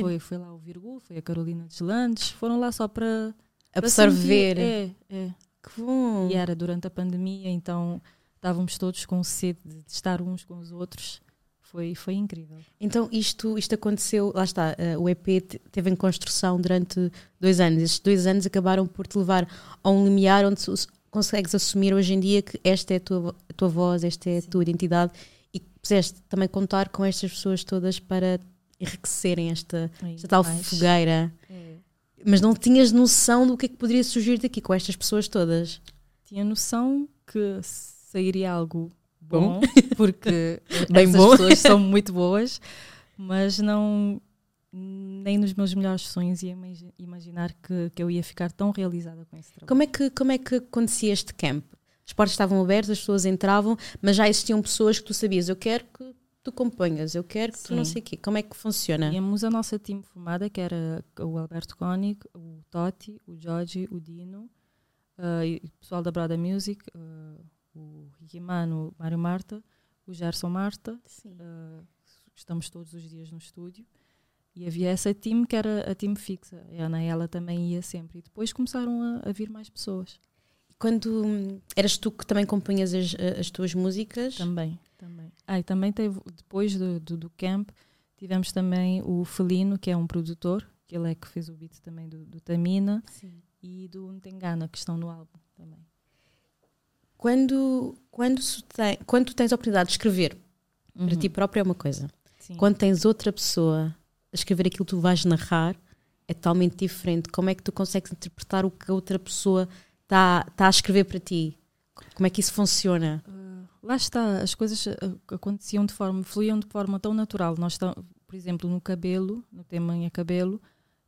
Foi, foi lá o Virgul, foi a Carolina Deslandes, foram lá só para absorver. É, é. Que bom. E era durante a pandemia, então estávamos todos com sede de estar uns com os outros. Foi, foi incrível. Então isto, isto aconteceu, lá está, uh, o EP teve em construção durante dois anos. Estes dois anos acabaram por te levar a um limiar onde consegues assumir hoje em dia que esta é a tua, a tua voz, esta é a Sim. tua identidade e puseste também contar com estas pessoas todas para enriquecerem esta, esta tal mais. fogueira. É. Mas não tinhas noção do que é que poderia surgir daqui com estas pessoas todas? Tinha noção que sairia algo bom, porque *laughs* Bem essas bom. pessoas são *laughs* muito boas, mas não nem nos meus melhores sonhos ia imaginar que, que eu ia ficar tão realizada com esse trabalho. Como é que, como é que acontecia este camp? Os portas estavam abertos, as pessoas entravam, mas já existiam pessoas que tu sabias, eu quero que tu componhas, eu quero que Sim. tu não sei o quê. Como é que funciona? Tínhamos a nossa time formada, que era o Alberto Koenig, o Totti, o Jorge, o Dino, uh, e o pessoal da Brada Music, uh, o Ricky Mano, o Mário Marta, o Gerson Marta. Uh, estamos todos os dias no estúdio. E havia essa time que era a time fixa. E a Anaela também ia sempre. E depois começaram a, a vir mais pessoas. Quando eras tu que também compunhas as, as tuas músicas? Também, também. Ah, e também teve, depois do, do, do, camp, tivemos também o Felino, que é um produtor, que ele é que fez o beat também do, do Tamina Sim. e do Ntengana, que estão no álbum também quando, quando, tem, quando tu tens a oportunidade de escrever uhum. para ti próprio é uma coisa. Sim. Quando tens outra pessoa a escrever aquilo que tu vais narrar é totalmente diferente. Como é que tu consegues interpretar o que a outra pessoa está tá a escrever para ti? Como é que isso funciona? Uh, lá está, as coisas uh, aconteciam de forma, fluíam de forma tão natural. Nós, por exemplo, no cabelo, no tema em cabelo,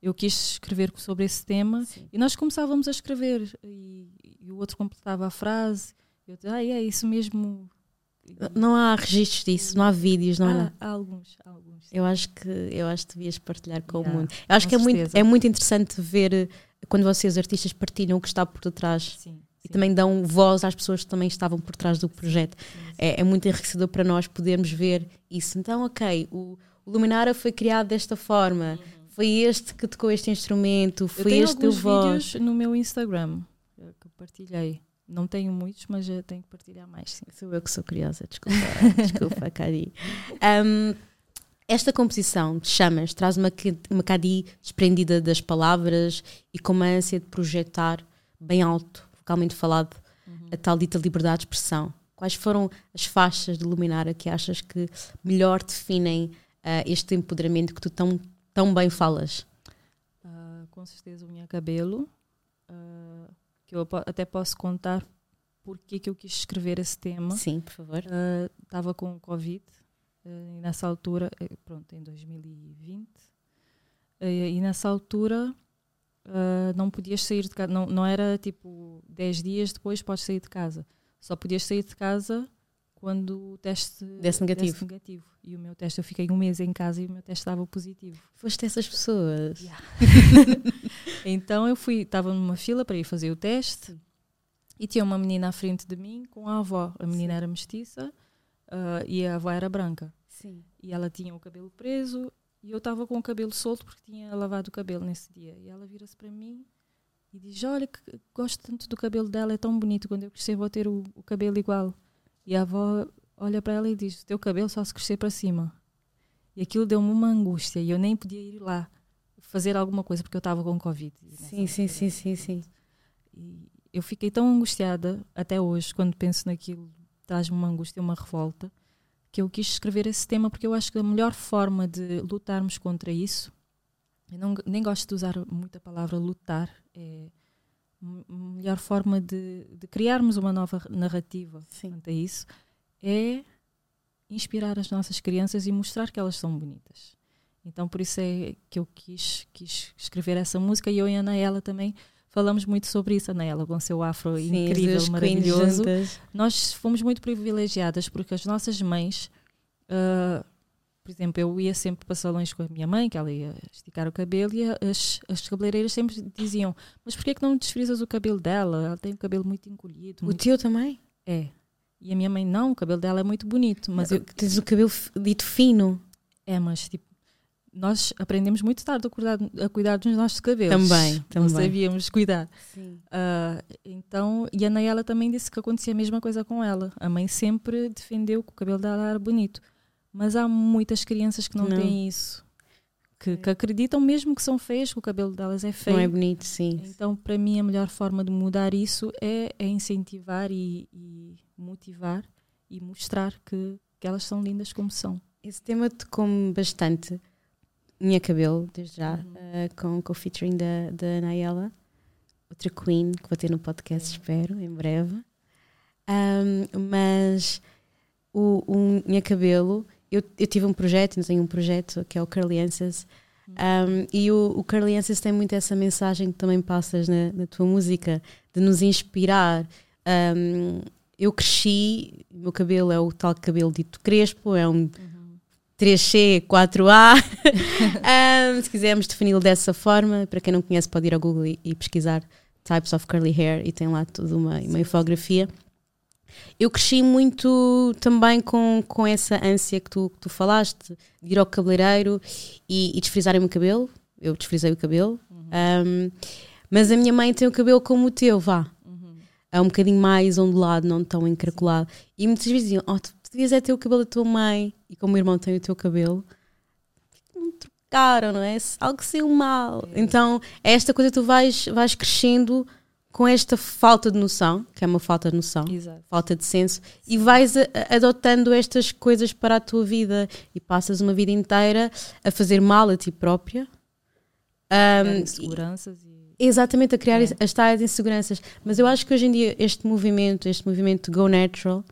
eu quis escrever sobre esse tema Sim. e nós começávamos a escrever e, e, o outro completava a frase. Eu disse, ah, é isso mesmo. Não há registros disso, não há vídeos, não há, há alguns, há alguns. Eu acho que eu acho que devias partilhar com yeah, o mundo. Eu acho que é muito, é muito interessante ver eh, quando vocês artistas partilham o que está por detrás. Sim, e também dão voz às pessoas que também estavam por trás do projeto. Sim, é, é, muito enriquecedor para nós podermos ver isso. Então, ok, o, o Luminara foi criado desta forma. Uhum foi este que tocou este instrumento, foi este teu voz. vídeos no meu Instagram que partilhei. Não tenho muitos, mas tenho que partilhar mais. Sim. Sou eu que sou curiosa, desculpa, *laughs* desculpa, Cadi. Um, esta composição de chamas traz uma, uma Cadi desprendida das palavras e com uma ânsia de projetar bem alto, vocalmente falado, uhum. a tal dita liberdade de expressão. Quais foram as faixas de Luminara que achas que melhor definem uh, este empoderamento que tu tão tão bem falas? Uh, com certeza o meu cabelo, uh, que eu até posso contar porque que eu quis escrever esse tema. Sim, por favor. Estava uh, com Covid e nessa altura, eh, pronto, em 2020, e nessa altura não podias sair de casa, não, não era tipo 10 dias depois podes sair de casa. Só podias sair de casa quando o teste desse negativo. desse negativo. E o meu teste, eu fiquei um mês em casa e o meu teste estava positivo. Foste essas pessoas. Yeah. *laughs* então eu fui, estava numa fila para ir fazer o teste e tinha uma menina à frente de mim com a avó. A menina Sim. era mestiça uh, e a avó era branca. Sim. E ela tinha o cabelo preso e eu estava com o cabelo solto porque tinha lavado o cabelo nesse dia. E ela vira-se para mim e diz: Olha, que gosto tanto do cabelo dela, é tão bonito. Quando eu crescer, vou ter o, o cabelo igual. E a avó olha para ela e diz: Teu cabelo só se crescer para cima. E aquilo deu-me uma angústia e eu nem podia ir lá fazer alguma coisa porque eu estava com Covid. Sim, sim, sim, sim, sim. E eu fiquei tão angustiada até hoje, quando penso naquilo, traz-me uma angústia, uma revolta, que eu quis escrever esse tema porque eu acho que a melhor forma de lutarmos contra isso, eu não, nem gosto de usar muito a palavra lutar, é melhor forma de, de criarmos uma nova narrativa Sim. quanto a isso é inspirar as nossas crianças e mostrar que elas são bonitas. Então, por isso é que eu quis, quis escrever essa música e eu e a Anaela também falamos muito sobre isso. A Anaela, com seu afro Sim, incrível, maravilhoso. Nós fomos muito privilegiadas porque as nossas mães uh, por exemplo, eu ia sempre para salões com a minha mãe, que ela ia esticar o cabelo, e as, as cabeleireiras sempre diziam: Mas porquê que não desfrizas o cabelo dela? Ela tem o cabelo muito encolhido. O muito... teu também? É. E a minha mãe, não, o cabelo dela é muito bonito. Mas eu... Tens o cabelo dito fino. É, mas tipo, nós aprendemos muito tarde a cuidar, a cuidar dos nossos cabelos. Também, também. Não sabíamos cuidar. Sim. Uh, então, e a Nayela também disse que acontecia a mesma coisa com ela. A mãe sempre defendeu que o cabelo dela era bonito. Mas há muitas crianças que não, não. têm isso. Que, que, acreditam mesmo que são feias, que o cabelo delas é feio. Não é bonito, sim. Então, para mim, a melhor forma de mudar isso é, é incentivar e, e, motivar e mostrar que, que elas são lindas como são. Esse tema tocou-me bastante. Minha cabelo, desde já, uhum. uh, com, com o featuring da, da Nayela, outra Queen que vou ter no podcast, uhum. espero, em breve. Um, mas o, o Minha Cabelo eu, eu tive um projeto, tenho um projeto que é o Curly Answers, um, e o, o Curly Answers tem muito essa mensagem que também passas na, na tua música, de nos inspirar. Um, eu cresci, o meu cabelo é o tal cabelo dito crespo, é um uhum. 3C, 4A. um, se quisermos defini-lo dessa forma, para quem não conhece, pode ir ao Google e, e pesquisar Types of Curly Hair e tem lá toda uma, uma infografia. Eu cresci muito também com, com essa ânsia que tu, que tu falaste, de ir ao cabeleireiro e, e desfrizarem o meu cabelo. Eu desfrizei o cabelo. Uhum. Um, mas a minha mãe tem o cabelo como o teu, vá. Uhum. É um bocadinho mais ondulado, não tão encaracolado. E muitas vezes diziam: Oh, tu devias é ter o cabelo da tua mãe. E como o irmão tem o teu cabelo, não trocaram, não é? Algo saiu mal. É. Então, é esta coisa que tu vais, vais crescendo com esta falta de noção, que é uma falta de noção, Exato. falta de senso, e vais a- a- adotando estas coisas para a tua vida e passas uma vida inteira a fazer mal a ti própria. Um, inseguranças e Exatamente, a criar É. as tais inseguranças. Mas eu acho que hoje em dia este movimento, este movimento Go Natural,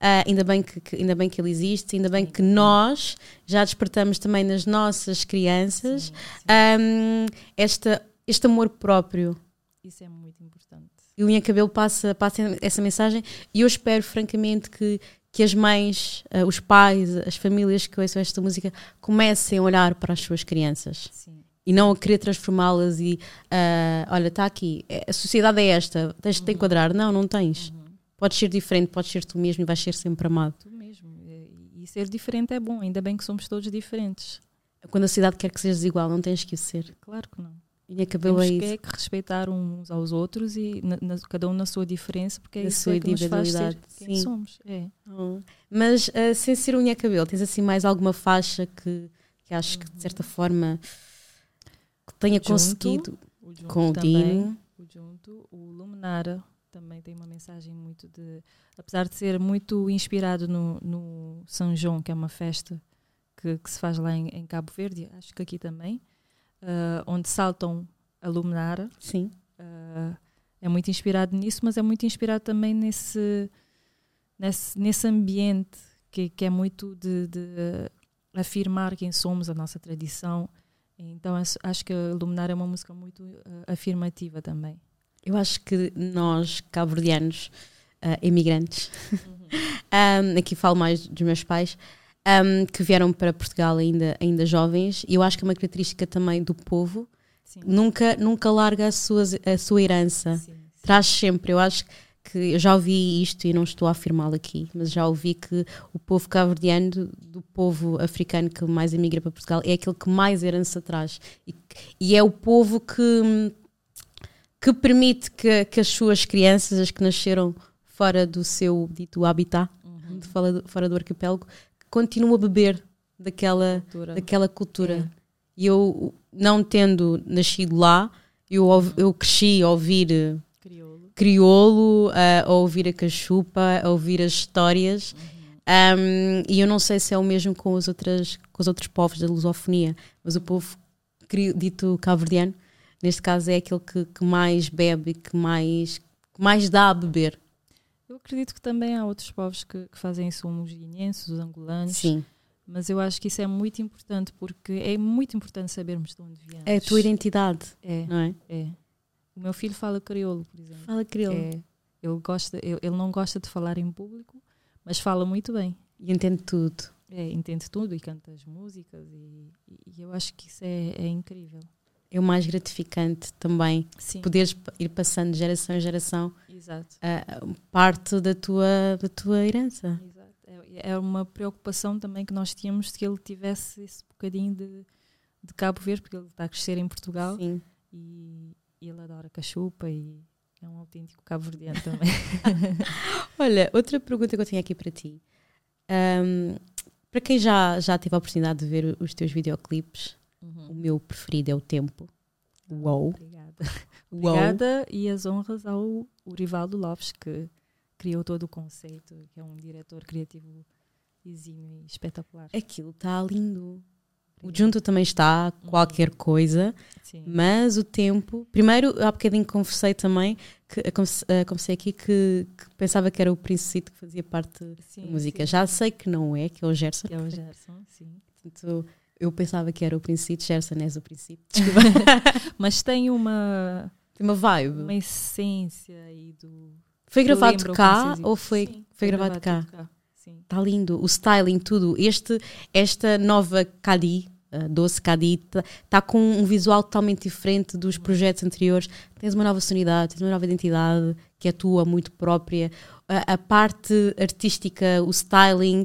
ah, ainda, bem que, que- ainda bem que ele existe, ainda bem que nós já despertamos também nas nossas crianças ahm, esta, este amor próprio. isso é muito importante. E o Linha Cabelo passa, passa essa mensagem e eu espero, francamente, que, que as mães, ah, os pais, as famílias que ouçam esta música comecem a olhar para as suas crianças Sim. e não a querer transformá-las e ah, olha, está aqui, a sociedade é esta, tens de te enquadrar. Não, não tens. Podes ser diferente, podes ser tu mesmo e vais ser sempre amado. Tu mesmo. E, ser diferente é bom, ainda bem que somos todos diferentes. Quando a sociedade quer que sejas igual, não tens que o ser. Claro que não. E acabou Temos é que, é que respeitar uns aos outros e na- na- cada um na sua diferença, porque é Na isso sua é que nos faz ser quem sim. somos. É. Oh. Mas ah, sem ser unha cabelo, tens assim mais alguma faixa que, que acho que de certa forma que tenha Junto, conseguido O com o também, Dino? O junto, o Luminara também tem uma mensagem muito de. Apesar de ser muito inspirado no, no São João, que é uma festa que, que se faz lá em, em Cabo Verde, acho que aqui também, ah, onde saltam a Luminara. Sim. Ah, é muito inspirado nisso, mas é muito inspirado também nesse, nesse, nesse ambiente que, que é muito de, de, afirmar quem somos, a nossa tradição. Então acho- que a Luminar é uma música muito eh, afirmativa também. Eu acho que nós, cabo-verdianos, ah, imigrantes, *laughs* um, aqui falo mais dos meus pais, um, que vieram para Portugal ainda, ainda jovens, e eu acho que é uma característica também do povo, Sim. nunca, nunca larga a sua, a sua herança. Sim, sim. Traz sempre, eu acho que eu já ouvi isto e não estou a afirmá-lo aqui, mas já ouvi que o povo cabo-verdiano, do, do povo africano que mais emigra para Portugal, é aquele que mais herança traz. E, e é o povo que, que permite que, que as suas crianças, as que nasceram fora do seu dito habitat, Uhum. fora, do, fora do arquipélago, continuem a beber daquela, Cultura. daquela cultura. É. E eu, não tendo nascido lá, eu, ouv- eu cresci a ouvir eh, Crioulo. crioulo, a, a ouvir a cachupa, a ouvir as histórias. Um, e eu não sei se é o mesmo com os, outras, com os outros povos da lusofonia, mas o povo dito cabo-verdiano, neste caso, é aquele que, que mais bebe, que mais, que mais dá a beber. Eu acredito que também há outros povos que, que fazem os guineenses, os angolanos. Sim. Mas eu acho que isso é muito importante porque é muito importante sabermos de onde viemos. É a tua identidade, É, não é? é. O meu filho fala crioulo, por exemplo. Fala crioulo. É, ele, gosta, ele, ele não gosta de falar em público, mas fala muito bem. E entende tudo. É, entende tudo e canta as músicas e, e eu acho que isso é, é incrível. É o mais gratificante também, Sim, poderes ir passando de geração em geração a parte da tua, da tua herança. exato. É, é uma preocupação também que nós tínhamos de que ele tivesse esse bocadinho de, de Cabo Verde, porque ele está a crescer em Portugal Sim. e, e ele adora cachupa e é um autêntico cabo-verdiano também. *laughs* Olha, outra pergunta que eu tenho aqui para ti. Ahm, para quem já, já teve a oportunidade de ver os teus videoclipes, o meu preferido é o Tempo. Uou! Obrigada. *laughs* Uou! Obrigada e as honras ao Urivaldo Lopes, que criou todo o conceito, que é um diretor criativo exímio e espetacular. Aquilo está lindo. O Junto também está, qualquer coisa, Sim. mas o tempo. Primeiro, há bocadinho conversei também, que, eh, converse- eh, aqui que, que pensava que era o Princito que fazia parte Sim, da música. sim. Já sei que não é, que é o Gerson. Que é o Gerson, sim. Portanto, eu pensava que era o Princito, Gerson és o Princito. Desculpa. *laughs* Mas tem uma, Tem uma vibe. uma essência aí do. Foi gravado cá ou foi, Sim, foi gravado cá? tudo Sim. Está lindo. O styling, tudo. Este, esta nova Cadi, a doce Cadi, está tá com um visual totalmente diferente dos projetos anteriores. Tens uma nova sonoridade, tens uma nova identidade que é tua, muito própria. A, a parte artística, o styling,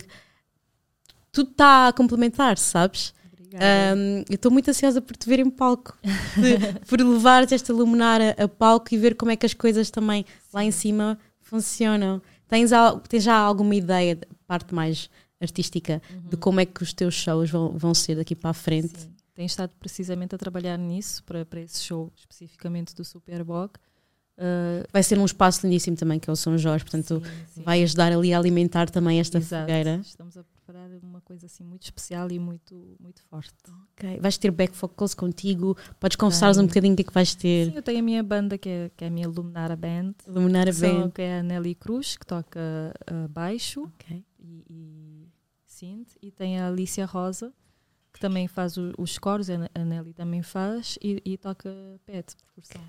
tudo está a complementar, sabes? Um, eu estou muito ansiosa por te ver em palco, de- *laughs* por levares esta luminar a, palco e ver como é que as coisas também lá em cima funcionam. Tens, tens já alguma ideia, parte mais artística, de como é que os teus shows vão, vão ser daqui para a frente? Sim. Tenho estado precisamente a trabalhar nisso, para, para esse show especificamente do Superbog. Uh, vai ser um espaço lindíssimo também, que é o São Jorge, portanto sim, sim. vai ajudar ali a alimentar também esta Exato. fogueira. Estamos a uma coisa assim muito especial e muito, muito forte. Ok. Vais ter back vocals contigo, podes conversar-nos um bocadinho o que é que vais ter. Sim, eu tenho a minha banda que é, que é a minha Luminara Band, Iluminar a que, são- band. que é a Nelly Cruz, que toca uh, baixo Ok. e, e synth, e tem a Alicia Rosa, que também faz o- os coros, a Nelly também faz, e, e toca pet, percussão.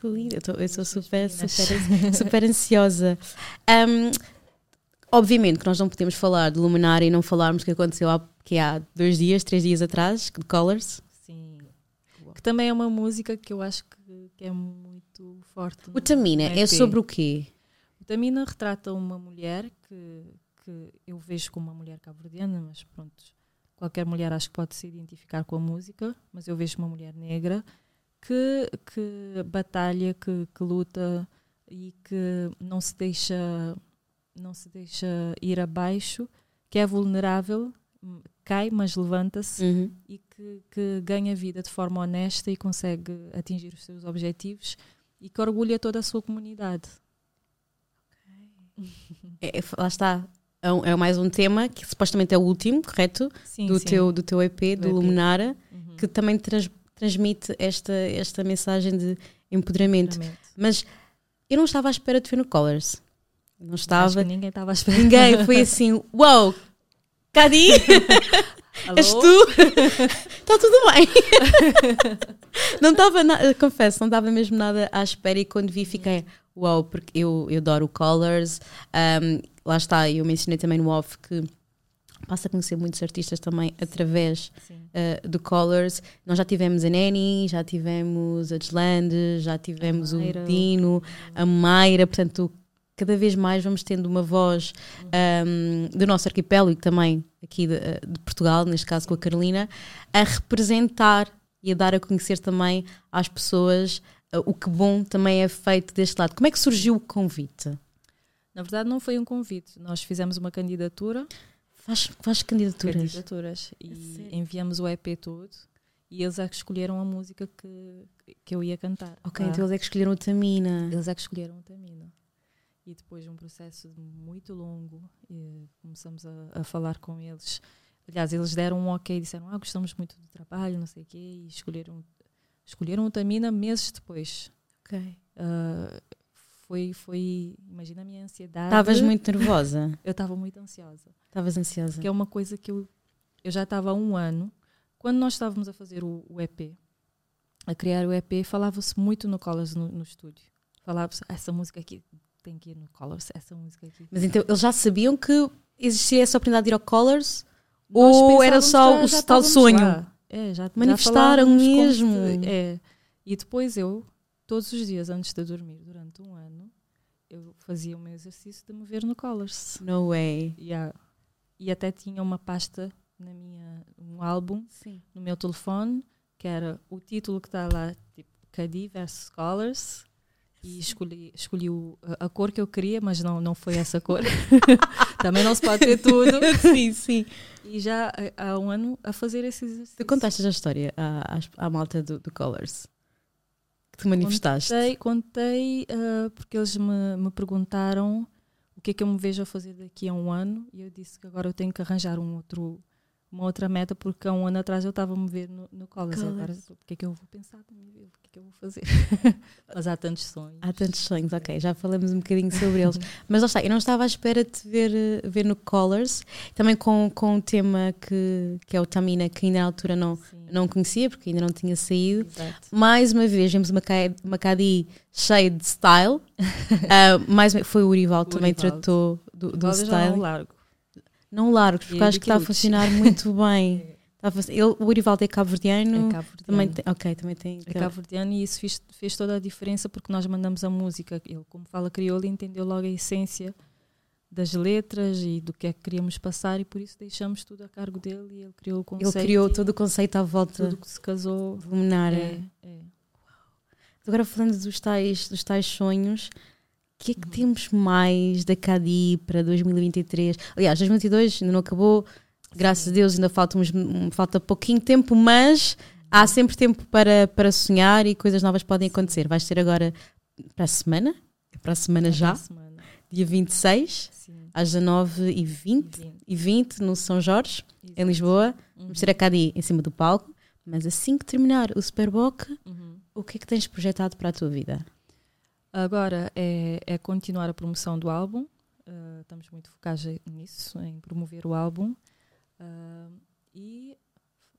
Que lindo, eu, tô- eu sou super, super, super ansiosa. *laughs* Um, obviamente que nós não podemos falar de Luminar e não falarmos do que aconteceu há, que há dois dias, três dias atrás, de Colors. Sim. Que também é uma música que eu acho que, que é muito forte. O Tamina é sobre o quê? O Tamina retrata uma mulher que, que eu vejo como uma mulher cabo-verdiana, mas pronto, qualquer mulher acho que pode se identificar com a música, mas eu vejo uma mulher negra que, que batalha, que, que luta e que não se deixa não se deixa ir abaixo, que é vulnerável, hum, cai, mas levanta-se Uhum. e que, que ganha vida de forma honesta e consegue atingir os seus objetivos e que orgulha toda a sua comunidade. É, é- lá está. É, um- é mais um tema que supostamente é o último, correto? Sim, do, sim. Teu, do teu EP, do, EP. Luminara, Uhum. que também trans- transmite esta, esta mensagem de empoderamento. Realmente. Mas eu não estava à espera de ver no Colors. Não estava. ninguém estava à espera. Ninguém foi assim, uau, wow, Cadi, és tu? Está tudo bem. não estava, na- confesso, não estava mesmo nada à espera e quando vi fiquei, uau, porque eu, eu adoro Colors. Um, lá está, eu mencionei também no off que passa a conhecer muitos artistas também através uh, do Colors. Nós já tivemos a Neni, já tivemos a Deslande, já tivemos o. Dino, a Mayra, portanto, cada vez mais vamos tendo uma voz um, do nosso arquipélago e também aqui de, uh, de Portugal, neste caso com a Carolina, a representar e a dar a conhecer também às pessoas uh, o que bom também é feito deste lado. Como é que surgiu o convite? Na verdade, não foi um convite. Nós fizemos uma candidatura, Faz, faz candidaturas. candidaturas e sério? enviamos o EP todo e eles é que escolheram a música que, que eu ia cantar. Ok, Ah, então eles é que escolheram o Tamina. Eles é que escolheram o Tamina. E depois de um processo muito longo, eh, começamos a, a falar com eles. Aliás, eles deram um ok, disseram: Ah, gostamos muito do trabalho, não sei o quê, e escolheram, escolheram o Tamina meses depois. Ok. Ah, foi, foi, imagina a minha ansiedade. Estavas muito nervosa. Eu estava muito ansiosa. Estavas ansiosa. Que é uma coisa que eu, eu já estava há um ano. Quando nós estávamos a fazer o, o EP, a criar o EP, falava-se muito no Colors no, no estúdio. Falava-se, essa música aqui tem que ir no Colors, *laughs* essa música aqui. Mas então eles já sabiam que existia essa oportunidade de ir ao Colors? Nós Ou era só já- o já tal sonho? lá. É, já, já Manifestaram como mesmo. é. E depois eu, todos os dias antes de dormir, durante um ano, eu fazia o meu exercício de me ver no Colors. No way. Yeah. E até tinha uma pasta na minha, um álbum Sim. no meu telefone, que era o título que está lá, tipo, Cadi versus Colors. E escolhi, escolhi o- a, cor que eu queria, mas não, não foi essa cor. *laughs* Também não se pode ter tudo. *laughs* sim, sim. E já há há um ano a fazer esse exercício. Tu contaste a história à, à malta do, do Colors? Que tu manifestaste? Contei, contei ah, porque eles me, me perguntaram o que é que eu me vejo a fazer daqui a um ano e eu disse que agora eu tenho que arranjar um outro, uma outra meta porque há um ano atrás eu estava a me ver no, no Colors. E Agora, o que é que eu vou pensar da minha vida? O que é que eu vou fazer? *laughs* Mas há tantos sonhos. Há tantos sonhos, ok, já falamos um bocadinho sobre eles. *laughs* Mas lá está, eu não estava à espera de te ver, eh, ver no Colors, também com, com um tema que, que é o Tamina, que ainda na altura não, Sim, não conhecia, porque ainda não tinha saído. exato. Mais uma vez, vemos uma, uma Cadi cheia de style. *laughs* Ah, mais foi o Urival também Urivaldo. tratou do, do Agora já style. não largo. Não largos, porque E acho que está a funcionar muito *laughs* bem. Ele, o Urivaldo é cabo-verdiano. É Cabo também tem, ok, também tem. É Cabo Verdeano e isso fez, fez toda a diferença porque nós mandamos a música. Ele, como fala crioulo, entendeu logo a essência das letras e do que é que queríamos passar e por isso deixamos tudo a cargo dele e ele criou o Ele conceito. criou e todo o conceito à volta tudo que se casou. Luminar. É, é. Agora falando dos tais, dos tais sonhos, que Uhum. é que temos mais da Cadi para 2023? Aliás, 2022 ainda não acabou, graças Sim. a Deus ainda falta, uns, falta pouquinho tempo, mas há sempre tempo para, para sonhar e coisas novas podem acontecer. Vais ter agora para a semana, é para a semana já, Semana. dia 26, Sim. às 19h20 Sim. e 20 no São Jorge, em Lisboa. Vamos ter a Cadi em cima do palco, mas assim que terminar o Superboc, Uhum. o que é que tens projetado para a tua vida? Agora é, é continuar a promoção do álbum. Uh, estamos muito focados nisso, em promover o álbum. Uh, e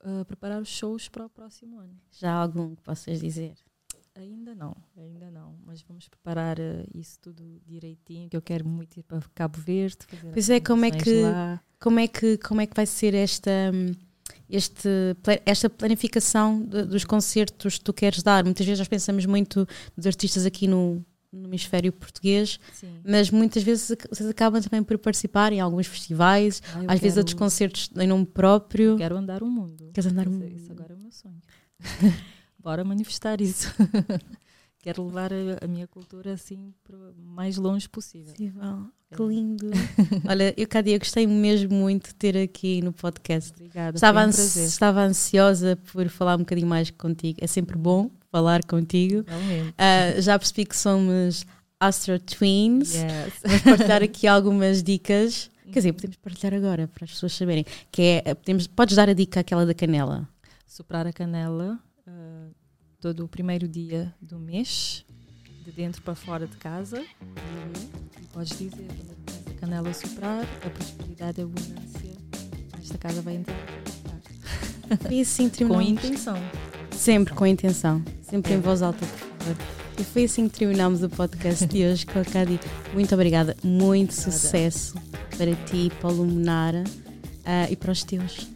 uh, preparar os shows para o próximo ano. Já há algum que possas dizer? Ainda não, ainda não. Mas vamos preparar isso tudo direitinho, que eu quero muito ir para Cabo Verde. Pois é, como é que- lá. Como é que, como é que vai ser esta, hum, este, esta planificação de- dos concertos que tu queres dar? Muitas vezes nós pensamos muito dos artistas aqui no, no hemisfério português, Sim. mas muitas vezes vocês acabam também por participar em alguns festivais, Ah, às vezes quero- outros concertos em nome próprio. Quero andar o mundo. Queres andar o mundo? Isso agora é o meu sonho. *laughs* Bora manifestar isso. *laughs* Quero levar a, a minha cultura assim para o mais longe possível. Possível. Que É. lindo. *laughs* Olha, eu, Cádia, gostei mesmo muito de ter aqui no podcast. Obrigada. Estava, um ansi- estava ansiosa por falar um bocadinho mais contigo. É sempre bom falar contigo. Ah, já percebi que somos Astro Twins. Yes. Vamos partilhar aqui *laughs* algumas dicas. Quer dizer, podemos partilhar agora para as pessoas saberem. Que é, podemos, podes dar a dica aquela da canela. Soprar a canela ah, todo o primeiro dia do mês, de dentro para fora de casa. E podes dizer, quando a canela soprar, a prosperidade e a abundância nesta casa vai entrar. Foi assim que *laughs* Com terminamos. intenção. Sempre com intenção. Sempre em voz alta, por favor. E foi assim que terminámos o podcast de hoje com a Cadi. Muito obrigada. Muito Obrigada. sucesso para ti, para o Luminar ah, e para os teus.